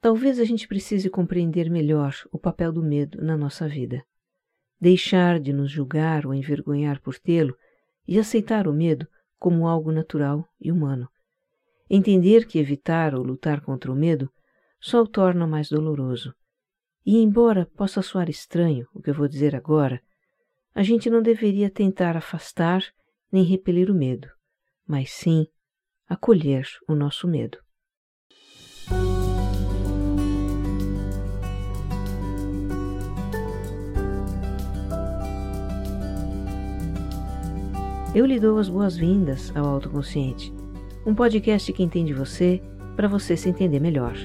Talvez a gente precise compreender melhor o papel do medo na nossa vida. Deixar de nos julgar ou envergonhar por tê-lo e aceitar o medo como algo natural e humano. Entender que evitar ou lutar contra o medo só o torna mais doloroso. E, embora possa soar estranho o que eu vou dizer agora, a gente não deveria tentar afastar nem repelir o medo, mas sim acolher o nosso medo. Eu lhe dou as boas-vindas ao Autoconsciente, um podcast que entende você para você se entender melhor.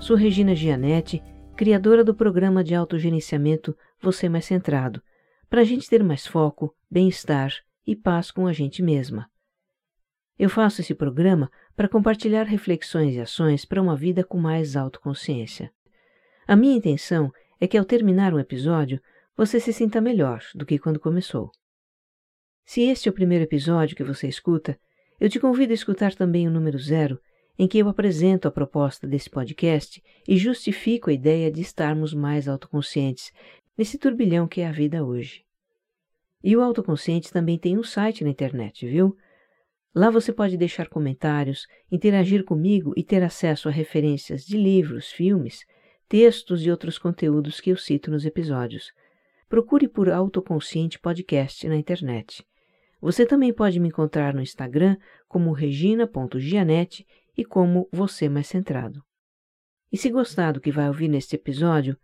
Sou Regina Gianetti, criadora do programa de autogerenciamento Você Mais Centrado, para a gente ter mais foco, bem-estar e paz com a gente mesma. Eu faço esse programa para compartilhar reflexões e ações para uma vida com mais autoconsciência. A minha intenção é que ao terminar um episódio você se sinta melhor do que quando começou. Se este é o primeiro episódio que você escuta, eu te convido a escutar também o número zero, em que eu apresento a proposta desse podcast e justifico a ideia de estarmos mais autoconscientes nesse turbilhão que é a vida hoje. E o autoconsciente também tem um site na internet, viu? Lá você pode deixar comentários, interagir comigo e ter acesso a referências de livros, filmes, textos e outros conteúdos que eu cito nos episódios. Procure por Autoconsciente Podcast na internet. Você também pode me encontrar no Instagram como regina.gianete e como Você Mais Centrado. E se gostar do que vai ouvir neste episódio,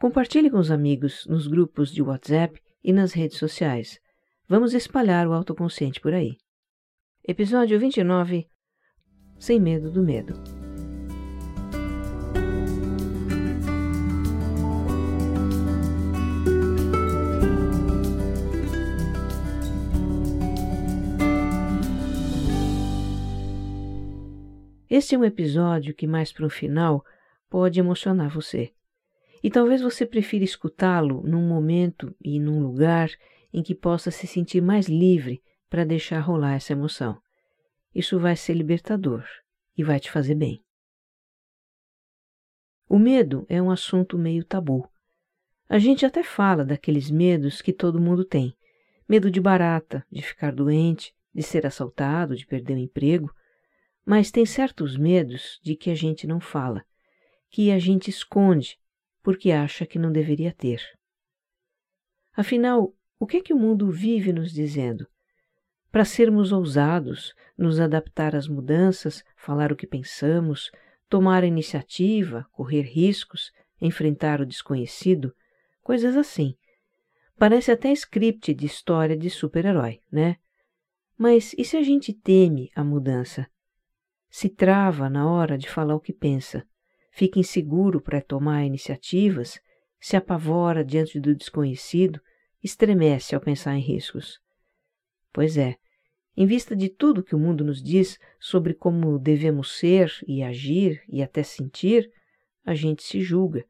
compartilhe com os amigos nos grupos de WhatsApp e nas redes sociais. Vamos espalhar o autoconsciente por aí. Episódio 29 Sem Medo do Medo. Este é um episódio que, mais para o final, pode emocionar você. E talvez você prefira escutá-lo num momento e num lugar em que possa se sentir mais livre para deixar rolar essa emoção. Isso vai ser libertador e vai te fazer bem. O medo é um assunto meio tabu. A gente até fala daqueles medos que todo mundo tem: medo de barata, de ficar doente, de ser assaltado, de perder o emprego. Mas tem certos medos de que a gente não fala, que a gente esconde porque acha que não deveria ter. Afinal, o que é que o mundo vive nos dizendo? Para sermos ousados, nos adaptar às mudanças, falar o que pensamos, tomar a iniciativa, correr riscos, enfrentar o desconhecido, coisas assim. Parece até script de história de super-herói, né? Mas e se a gente teme a mudança? Se trava na hora de falar o que pensa, fica inseguro para tomar iniciativas, se apavora diante do desconhecido, estremece ao pensar em riscos. Pois é, em vista de tudo que o mundo nos diz sobre como devemos ser e agir e até sentir, a gente se julga,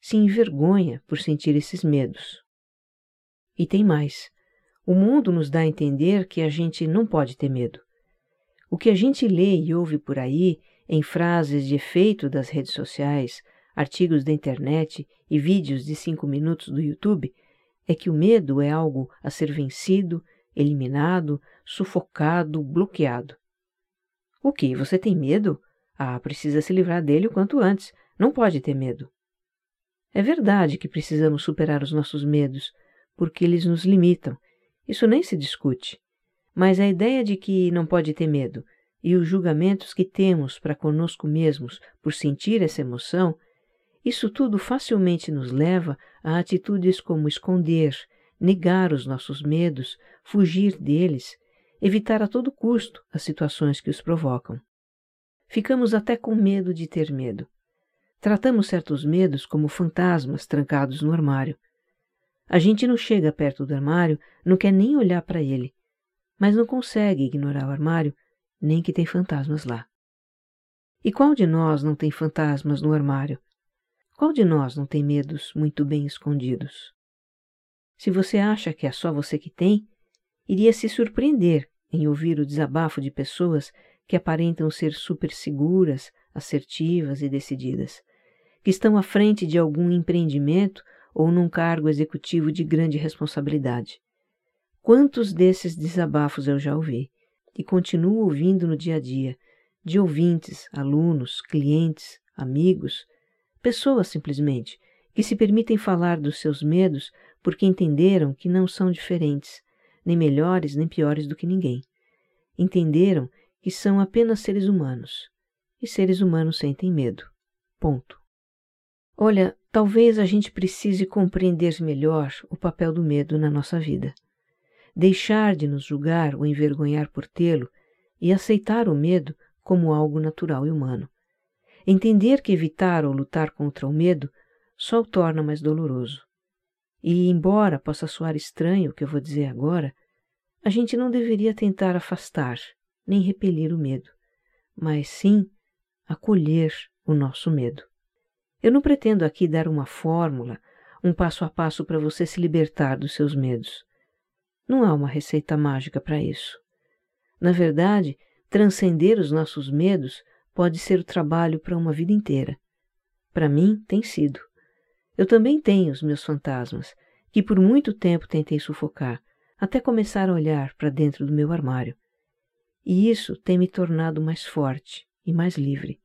se envergonha por sentir esses medos. E tem mais. O mundo nos dá a entender que a gente não pode ter medo. O que a gente lê e ouve por aí, em frases de efeito das redes sociais, artigos da internet e vídeos de cinco minutos do YouTube, é que o medo é algo a ser vencido, eliminado, sufocado, bloqueado. O que? Você tem medo? Ah, precisa se livrar dele o quanto antes. Não pode ter medo. É verdade que precisamos superar os nossos medos, porque eles nos limitam. Isso nem se discute. Mas a ideia de que não pode ter medo e os julgamentos que temos para conosco mesmos por sentir essa emoção, isso tudo facilmente nos leva a atitudes como esconder, negar os nossos medos, fugir deles, evitar a todo custo as situações que os provocam. Ficamos até com medo de ter medo. Tratamos certos medos como fantasmas trancados no armário. A gente não chega perto do armário, não quer nem olhar para ele, mas não consegue ignorar o armário, nem que tem fantasmas lá. E qual de nós não tem fantasmas no armário? Qual de nós não tem medos muito bem escondidos? Se você acha que é só você que tem, iria se surpreender em ouvir o desabafo de pessoas que aparentam ser super seguras, assertivas e decididas, que estão à frente de algum empreendimento ou num cargo executivo de grande responsabilidade. Quantos desses desabafos eu já ouvi e continuo ouvindo no dia a dia, de ouvintes, alunos, clientes, amigos, pessoas simplesmente, que se permitem falar dos seus medos porque entenderam que não são diferentes, nem melhores nem piores do que ninguém. Entenderam que são apenas seres humanos. E seres humanos sentem medo. Ponto. Olha, talvez a gente precise compreender melhor o papel do medo na nossa vida. Deixar de nos julgar ou envergonhar por tê-lo e aceitar o medo como algo natural e humano. Entender que evitar ou lutar contra o medo só o torna mais doloroso. E, embora possa soar estranho o que eu vou dizer agora, a gente não deveria tentar afastar nem repelir o medo, mas sim acolher o nosso medo. Eu não pretendo aqui dar uma fórmula, um passo a passo para você se libertar dos seus medos. Não há uma receita mágica para isso. Na verdade, transcender os nossos medos pode ser o trabalho para uma vida inteira. Para mim, tem sido. Eu também tenho os meus fantasmas, que por muito tempo tentei sufocar, até começar a olhar para dentro do meu armário. E isso tem me tornado mais forte e mais livre.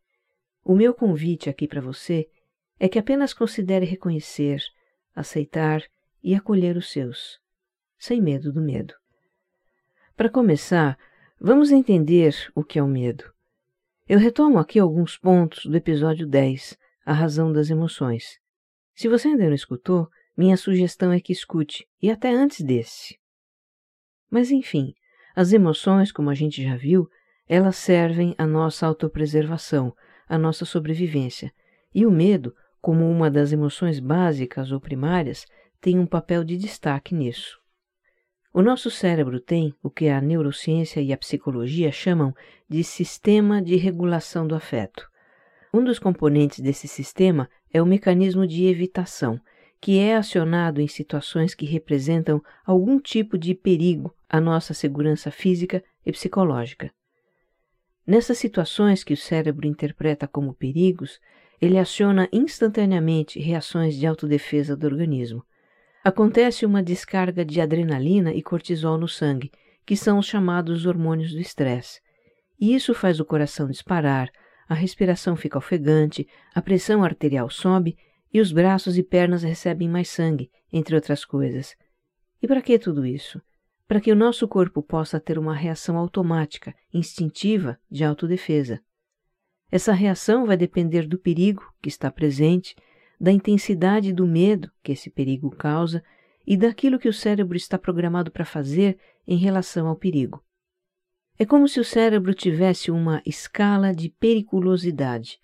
O meu convite aqui para você é que apenas considere reconhecer, aceitar e acolher os seus, sem medo do medo. Para começar, vamos entender o que é o medo. Eu retomo aqui alguns pontos do episódio 10, A Razão das Emoções, se você ainda não escutou, minha sugestão é que escute, e até antes desse. Mas enfim, as emoções, como a gente já viu, elas servem à nossa autopreservação, à nossa sobrevivência, e o medo, como uma das emoções básicas ou primárias, tem um papel de destaque nisso. O nosso cérebro tem o que a neurociência e a psicologia chamam de sistema de regulação do afeto. Um dos componentes desse sistema é o mecanismo de evitação, que é acionado em situações que representam algum tipo de perigo à nossa segurança física e psicológica. Nessas situações que o cérebro interpreta como perigos, ele aciona instantaneamente reações de autodefesa do organismo. Acontece uma descarga de adrenalina e cortisol no sangue, que são os chamados hormônios do estresse. E isso faz o coração disparar, a respiração fica ofegante, a pressão arterial sobe e os braços e pernas recebem mais sangue, entre outras coisas. E para que tudo isso? Para que o nosso corpo possa ter uma reação automática, instintiva, de autodefesa. Essa reação vai depender do perigo que está presente, da intensidade do medo que esse perigo causa e daquilo que o cérebro está programado para fazer em relação ao perigo. É como se o cérebro tivesse uma escala de periculosidade.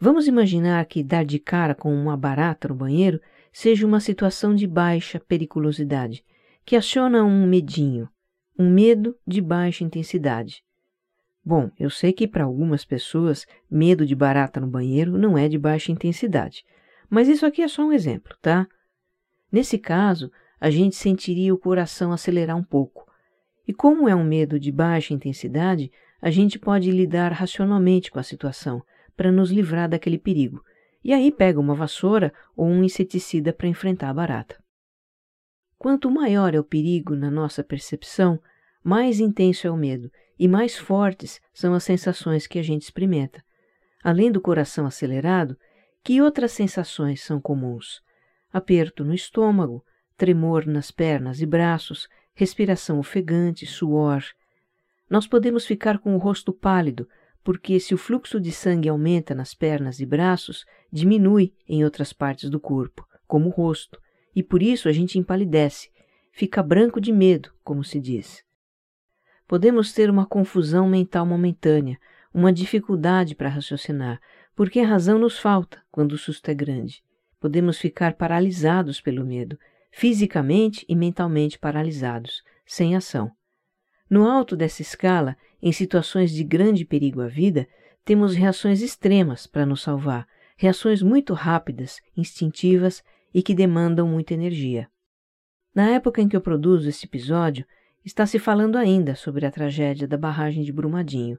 Vamos imaginar que dar de cara com uma barata no banheiro seja uma situação de baixa periculosidade, que aciona um medinho, um medo de baixa intensidade. Bom, eu sei que para algumas pessoas medo de barata no banheiro não é de baixa intensidade, mas isso aqui é só um exemplo, tá? Nesse caso, a gente sentiria o coração acelerar um pouco, e como é um medo de baixa intensidade, a gente pode lidar racionalmente com a situação para nos livrar daquele perigo. E aí pega uma vassoura ou um inseticida para enfrentar a barata. Quanto maior é o perigo na nossa percepção, mais intenso é o medo e mais fortes são as sensações que a gente experimenta. Além do coração acelerado, que outras sensações são comuns? Aperto no estômago, tremor nas pernas e braços, respiração ofegante, suor. Nós podemos ficar com o rosto pálido, porque se o fluxo de sangue aumenta nas pernas e braços, diminui em outras partes do corpo, como o rosto, e por isso a gente empalidece, fica branco de medo, como se diz. Podemos ter uma confusão mental momentânea, uma dificuldade para raciocinar, porque a razão nos falta quando o susto é grande. Podemos ficar paralisados pelo medo, fisicamente e mentalmente paralisados, sem ação. No alto dessa escala, em situações de grande perigo à vida, temos reações extremas para nos salvar, reações muito rápidas, instintivas e que demandam muita energia. Na época em que eu produzo este episódio, está se falando ainda sobre a tragédia da barragem de Brumadinho,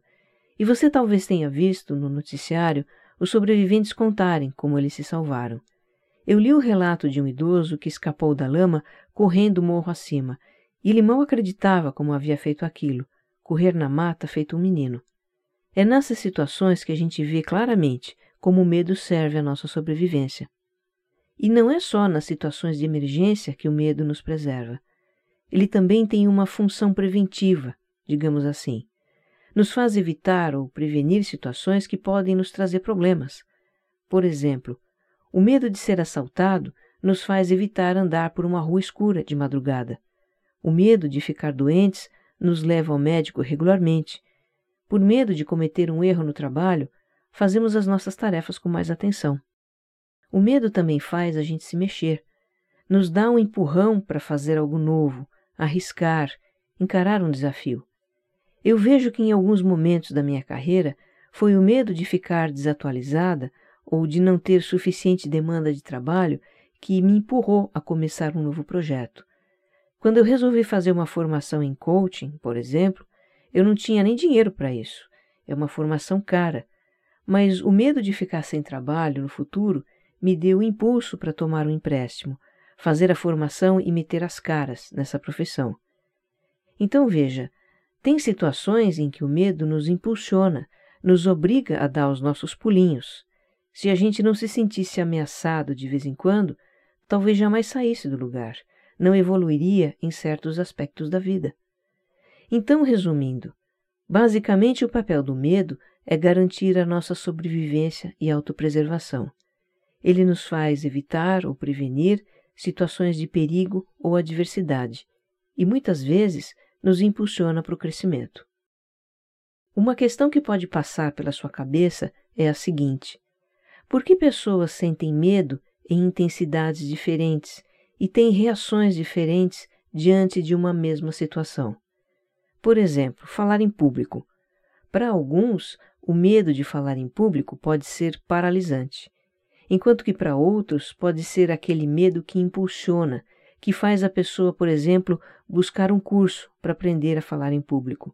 E você talvez tenha visto no noticiário os sobreviventes contarem como eles se salvaram. Eu li o relato de um idoso que escapou da lama correndo morro acima, e ele mal acreditava como havia feito aquilo, correr na mata feito um menino. É nessas situações que a gente vê claramente como o medo serve à nossa sobrevivência. E não é só nas situações de emergência que o medo nos preserva. Ele também tem uma função preventiva, digamos assim. Nos faz evitar ou prevenir situações que podem nos trazer problemas. Por exemplo, o medo de ser assaltado nos faz evitar andar por uma rua escura de madrugada. O medo de ficar doentes nos leva ao médico regularmente. Por medo de cometer um erro no trabalho, fazemos as nossas tarefas com mais atenção. O medo também faz a gente se mexer, nos dá um empurrão para fazer algo novo, arriscar, encarar um desafio. Eu vejo que em alguns momentos da minha carreira foi o medo de ficar desatualizada ou de não ter suficiente demanda de trabalho que me empurrou a começar um novo projeto. Quando eu resolvi fazer uma formação em coaching, por exemplo, eu não tinha nem dinheiro para isso. É uma formação cara. Mas o medo de ficar sem trabalho no futuro me deu o impulso para tomar um empréstimo, fazer a formação e meter as caras nessa profissão. Então veja, tem situações em que o medo nos impulsiona, nos obriga a dar os nossos pulinhos. Se a gente não se sentisse ameaçado de vez em quando, talvez jamais saísse do lugar, não evoluiria em certos aspectos da vida. Então, resumindo, basicamente o papel do medo é garantir a nossa sobrevivência e autopreservação. Ele nos faz evitar ou prevenir situações de perigo ou adversidade e muitas vezes nos impulsiona para o crescimento. Uma questão que pode passar pela sua cabeça é a seguinte: por que pessoas sentem medo em intensidades diferentes e têm reações diferentes diante de uma mesma situação? Por exemplo, falar em público. Para alguns, o medo de falar em público pode ser paralisante, enquanto que para outros pode ser aquele medo que impulsiona, que faz a pessoa, por exemplo, buscar um curso para aprender a falar em público.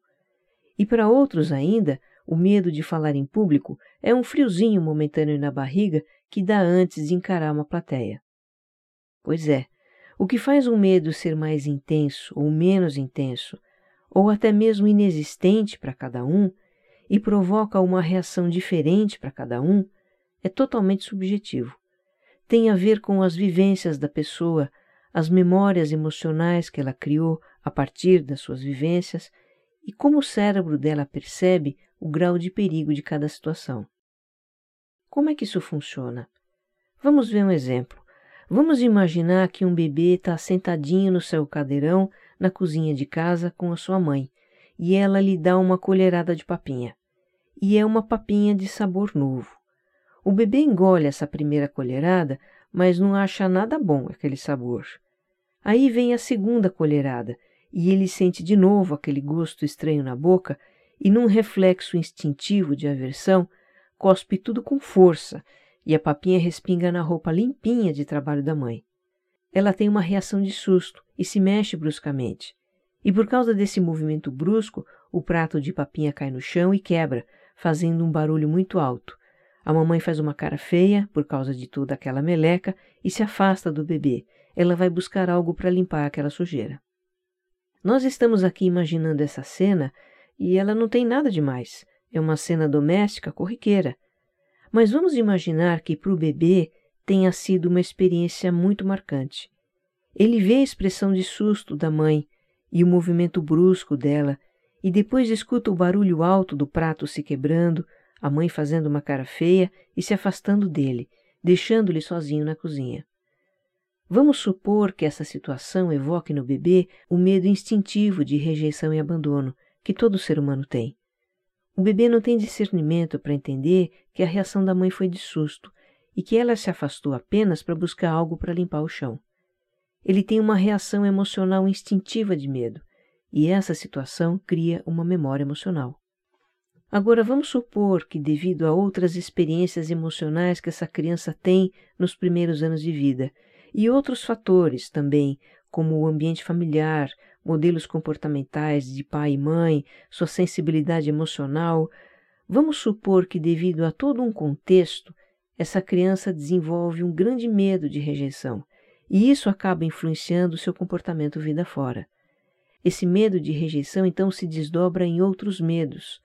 E para outros ainda, o medo de falar em público é um friozinho momentâneo na barriga que dá antes de encarar uma plateia. Pois é, o que faz um medo ser mais intenso ou menos intenso, ou até mesmo inexistente para cada um, e provoca uma reação diferente para cada um, é totalmente subjetivo. Tem a ver com as vivências da pessoa, as memórias emocionais que ela criou a partir das suas vivências e como o cérebro dela percebe o grau de perigo de cada situação. Como é que isso funciona? Vamos ver um exemplo. Vamos imaginar que um bebê está sentadinho no seu cadeirão na cozinha de casa com a sua mãe e ela lhe dá uma colherada de papinha. E é uma papinha de sabor novo. O bebê engole essa primeira colherada, mas não acha nada bom aquele sabor. Aí vem a segunda colherada e ele sente de novo aquele gosto estranho na boca e, num reflexo instintivo de aversão, cospe tudo com força e a papinha respinga na roupa limpinha de trabalho da mãe. Ela tem uma reação de susto e se mexe bruscamente. E por causa desse movimento brusco, o prato de papinha cai no chão e quebra, fazendo um barulho muito alto. A mamãe faz uma cara feia por causa de toda aquela meleca e se afasta do bebê. Ela vai buscar algo para limpar aquela sujeira. Nós estamos aqui imaginando essa cena e ela não tem nada de mais. É uma cena doméstica corriqueira. Mas vamos imaginar que para o bebê tenha sido uma experiência muito marcante. Ele vê a expressão de susto da mãe e o movimento brusco dela, e depois escuta o barulho alto do prato se quebrando, a mãe fazendo uma cara feia e se afastando dele, deixando-lhe sozinho na cozinha. Vamos supor que essa situação evoque no bebê o medo instintivo de rejeição e abandono que todo ser humano tem. O bebê não tem discernimento para entender que a reação da mãe foi de susto e que ela se afastou apenas para buscar algo para limpar o chão. Ele tem uma reação emocional instintiva de medo, e essa situação cria uma memória emocional. Agora vamos supor que, devido a outras experiências emocionais que essa criança tem nos primeiros anos de vida, e outros fatores também, como o ambiente familiar, modelos comportamentais de pai e mãe, sua sensibilidade emocional, Vamos supor que, devido a todo um contexto, essa criança desenvolve um grande medo de rejeição, e isso acaba influenciando seu comportamento vida fora. Esse medo de rejeição então se desdobra em outros medos: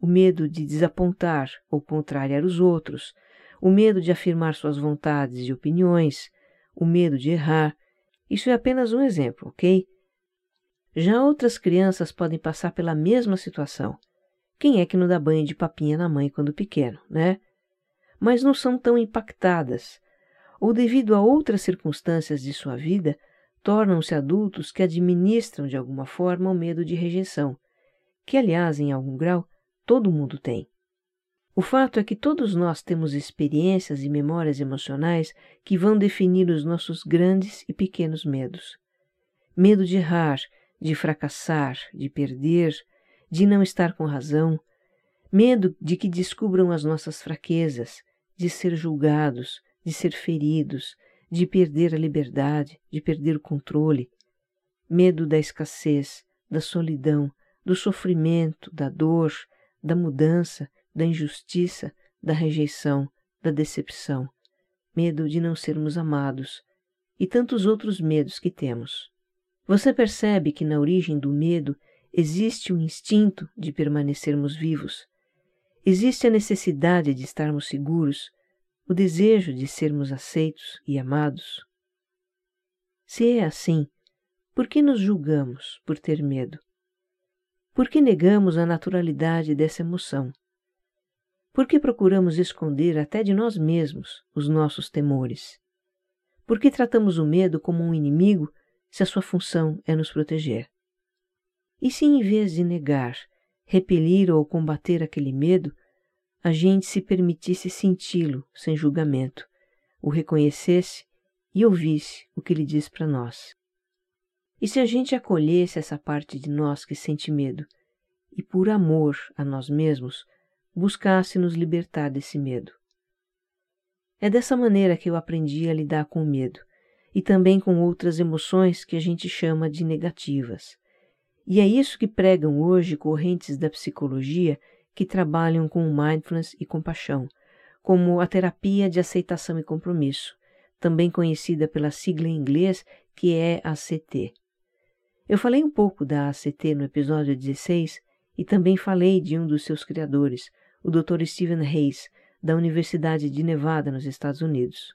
o medo de desapontar ou contrariar os outros, o medo de afirmar suas vontades e opiniões, o medo de errar. Isso é apenas um exemplo, ok? Já outras crianças podem passar pela mesma situação. Quem é que não dá banho de papinha na mãe quando pequeno, né? Mas não são tão impactadas, ou devido a outras circunstâncias de sua vida, tornam-se adultos que administram de alguma forma o medo de rejeição, que, aliás, em algum grau, todo mundo tem. O fato é que todos nós temos experiências e memórias emocionais que vão definir os nossos grandes e pequenos medos. Medo de errar, de fracassar, de perder, de não estar com razão, medo de que descubram as nossas fraquezas, de ser julgados, de ser feridos, de perder a liberdade, de perder o controle, medo da escassez, da solidão, do sofrimento, da dor, da mudança, da injustiça, da rejeição, da decepção, medo de não sermos amados e tantos outros medos que temos. Você percebe que na origem do medo existe o instinto de permanecermos vivos. Existe a necessidade de estarmos seguros, o desejo de sermos aceitos e amados. Se é assim, por que nos julgamos por ter medo? Por que negamos a naturalidade dessa emoção? Por que procuramos esconder até de nós mesmos os nossos temores? Por que tratamos o medo como um inimigo se a sua função é nos proteger? E se em vez de negar, repelir ou combater aquele medo, a gente se permitisse senti-lo sem julgamento, o reconhecesse e ouvisse o que ele diz para nós? E se a gente acolhesse essa parte de nós que sente medo e, por amor a nós mesmos, buscasse nos libertar desse medo. É dessa maneira que eu aprendi a lidar com o medo e também com outras emoções que a gente chama de negativas. E é isso que pregam hoje correntes da psicologia que trabalham com mindfulness e compaixão, como a terapia de aceitação e compromisso, também conhecida pela sigla em inglês que é ACT. Eu falei um pouco da ACT no episódio 16 e também falei de um dos seus criadores, o Dr. Stephen Hayes, da Universidade de Nevada, nos Estados Unidos.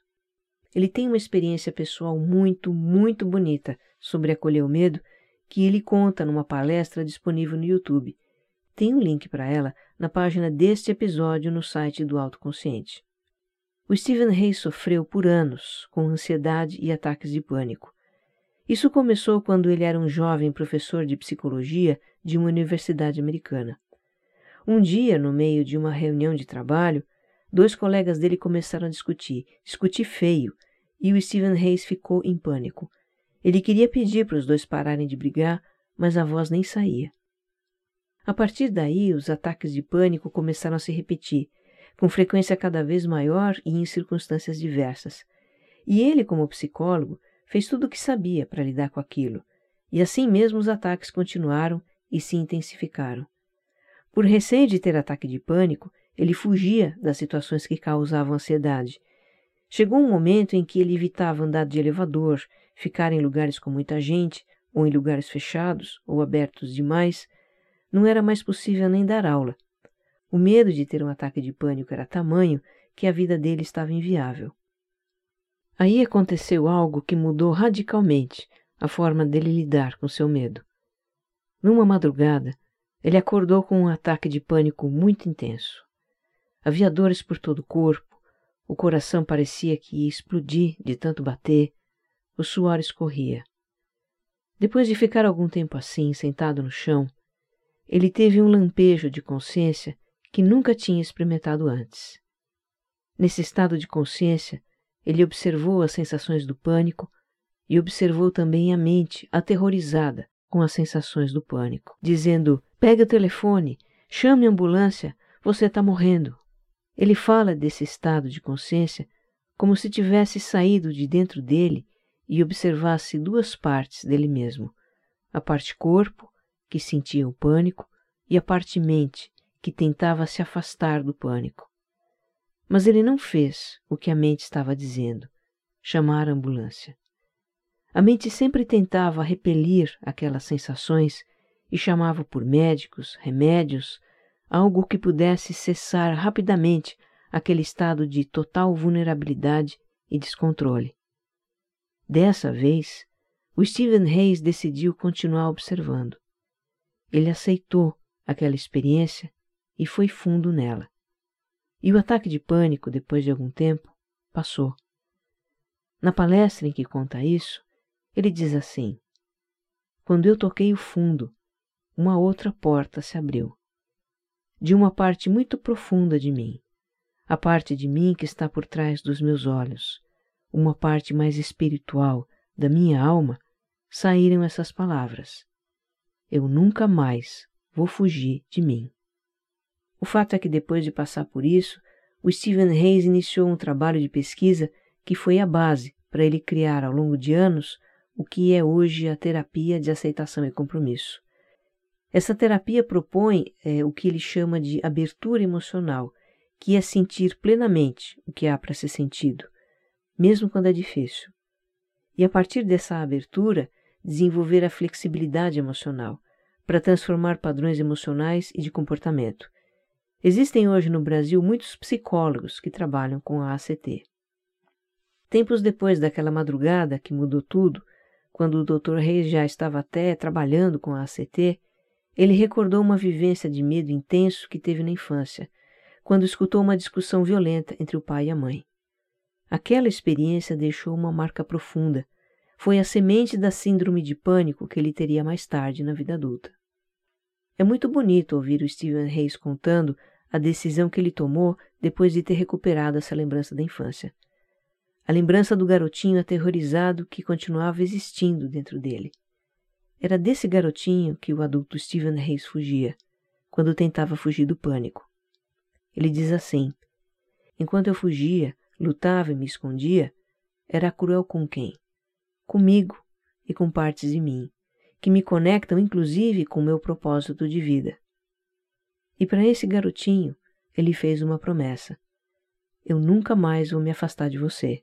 Ele tem uma experiência pessoal muito, muito bonita sobre acolher o medo que ele conta numa palestra disponível no YouTube. Tem um link para ela na página deste episódio no site do Autoconsciente. O Stephen Hayes sofreu por anos com ansiedade e ataques de pânico. Isso começou quando ele era um jovem professor de psicologia de uma universidade americana. Um dia, no meio de uma reunião de trabalho, dois colegas dele começaram a discutir, discutir feio, e o Stephen Hayes ficou em pânico. Ele queria pedir para os dois pararem de brigar, mas a voz nem saía. A partir daí, os ataques de pânico começaram a se repetir, com frequência cada vez maior e em circunstâncias diversas. E ele, como psicólogo, fez tudo o que sabia para lidar com aquilo, e assim mesmo os ataques continuaram e se intensificaram. Por receio de ter ataque de pânico, ele fugia das situações que causavam ansiedade. Chegou um momento em que ele evitava andar de elevador, ficar em lugares com muita gente, ou em lugares fechados ou abertos demais. Não era mais possível nem dar aula. O medo de ter um ataque de pânico era tamanho que a vida dele estava inviável. Aí aconteceu algo que mudou radicalmente a forma dele lidar com seu medo. Numa madrugada, ele acordou com um ataque de pânico muito intenso. Havia dores por todo o corpo, o coração parecia que ia explodir de tanto bater, o suor escorria. Depois de ficar algum tempo assim, sentado no chão, ele teve um lampejo de consciência que nunca tinha experimentado antes. Nesse estado de consciência, ele observou as sensações do pânico e observou também a mente aterrorizada com as sensações do pânico, dizendo: Pega o telefone, chame a ambulância, você está morrendo. Ele fala desse estado de consciência como se tivesse saído de dentro dele e observasse duas partes dele mesmo: a parte corpo, que sentia o pânico, e a parte mente, que tentava se afastar do pânico. Mas ele não fez o que a mente estava dizendo chamar a ambulância. A mente sempre tentava repelir aquelas sensações e chamava por médicos, remédios, algo que pudesse cessar rapidamente aquele estado de total vulnerabilidade e descontrole. Dessa vez, o Stephen Hayes decidiu continuar observando. Ele aceitou aquela experiência e foi fundo nela. E o ataque de pânico, depois de algum tempo, passou. Na palestra em que conta isso, ele diz assim: Quando eu toquei o fundo, uma outra porta se abriu. De uma parte muito profunda de mim, a parte de mim que está por trás dos meus olhos, uma parte mais espiritual da minha alma, saíram essas palavras: Eu nunca mais vou fugir de mim. O fato é que depois de passar por isso, o Stephen Hayes iniciou um trabalho de pesquisa que foi a base para ele criar ao longo de anos o que é hoje a terapia de aceitação e compromisso. Essa terapia propõe é, o que ele chama de abertura emocional, que é sentir plenamente o que há para ser sentido, mesmo quando é difícil. E a partir dessa abertura, desenvolver a flexibilidade emocional, para transformar padrões emocionais e de comportamento. Existem hoje no Brasil muitos psicólogos que trabalham com a ACT. Tempos depois daquela madrugada que mudou tudo, quando o Dr. Reis já estava até trabalhando com a ACT, ele recordou uma vivência de medo intenso que teve na infância, quando escutou uma discussão violenta entre o pai e a mãe. Aquela experiência deixou uma marca profunda. Foi a semente da síndrome de pânico que ele teria mais tarde na vida adulta. É muito bonito ouvir o Stephen Reis contando a decisão que ele tomou depois de ter recuperado essa lembrança da infância a lembrança do garotinho aterrorizado que continuava existindo dentro dele. Era desse garotinho que o adulto Stephen Reis fugia, quando tentava fugir do pânico. Ele diz assim: Enquanto eu fugia, lutava e me escondia, era cruel com quem? Comigo e com partes de mim, que me conectam inclusive com o meu propósito de vida. E para esse garotinho, ele fez uma promessa: Eu nunca mais vou me afastar de você.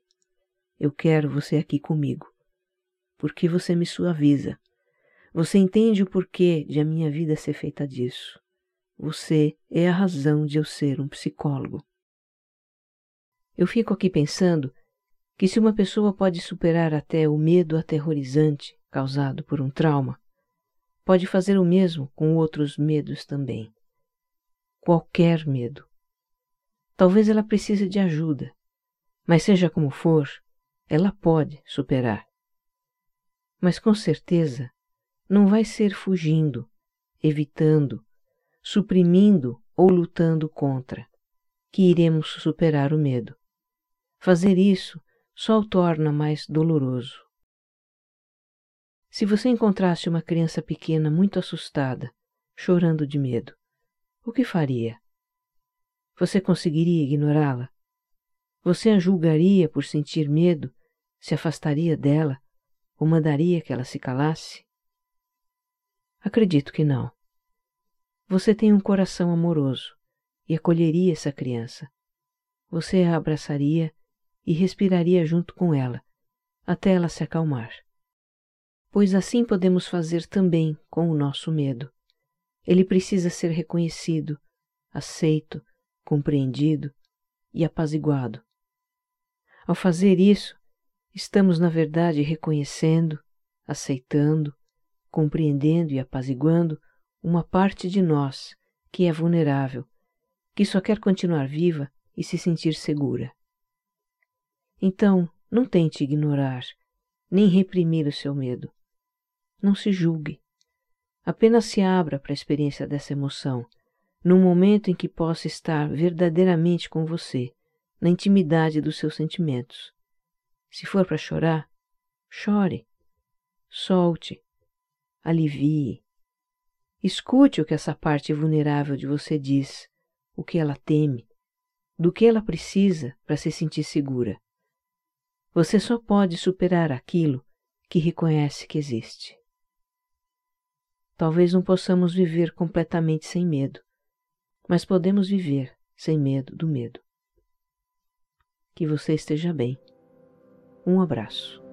Eu quero você aqui comigo. Porque você me suaviza. Você entende o porquê de a minha vida ser feita disso. Você é a razão de eu ser um psicólogo. Eu fico aqui pensando que se uma pessoa pode superar até o medo aterrorizante causado por um trauma, pode fazer o mesmo com outros medos também. Qualquer medo. Talvez ela precise de ajuda, mas seja como for, ela pode superar. Mas com certeza não vai ser fugindo, evitando, suprimindo ou lutando contra que iremos superar o medo. Fazer isso só o torna mais doloroso. Se você encontrasse uma criança pequena muito assustada, chorando de medo, o que faria? Você conseguiria ignorá-la? Você a julgaria por sentir medo se afastaria dela ou mandaria que ela se calasse? Acredito que não. Você tem um coração amoroso e acolheria essa criança. Você a abraçaria e respiraria junto com ela, até ela se acalmar. Pois assim podemos fazer também com o nosso medo. Ele precisa ser reconhecido, aceito, compreendido e apaziguado. Ao fazer isso, Estamos, na verdade, reconhecendo, aceitando, compreendendo e apaziguando uma parte de nós que é vulnerável, que só quer continuar viva e se sentir segura. Então, não tente ignorar, nem reprimir o seu medo. Não se julgue. Apenas se abra para a experiência dessa emoção, num momento em que possa estar verdadeiramente com você, na intimidade dos seus sentimentos. Se for para chorar, chore, solte, alivie. Escute o que essa parte vulnerável de você diz, o que ela teme, do que ela precisa para se sentir segura. Você só pode superar aquilo que reconhece que existe. Talvez não possamos viver completamente sem medo, mas podemos viver sem medo do medo. Que você esteja bem. Um abraço.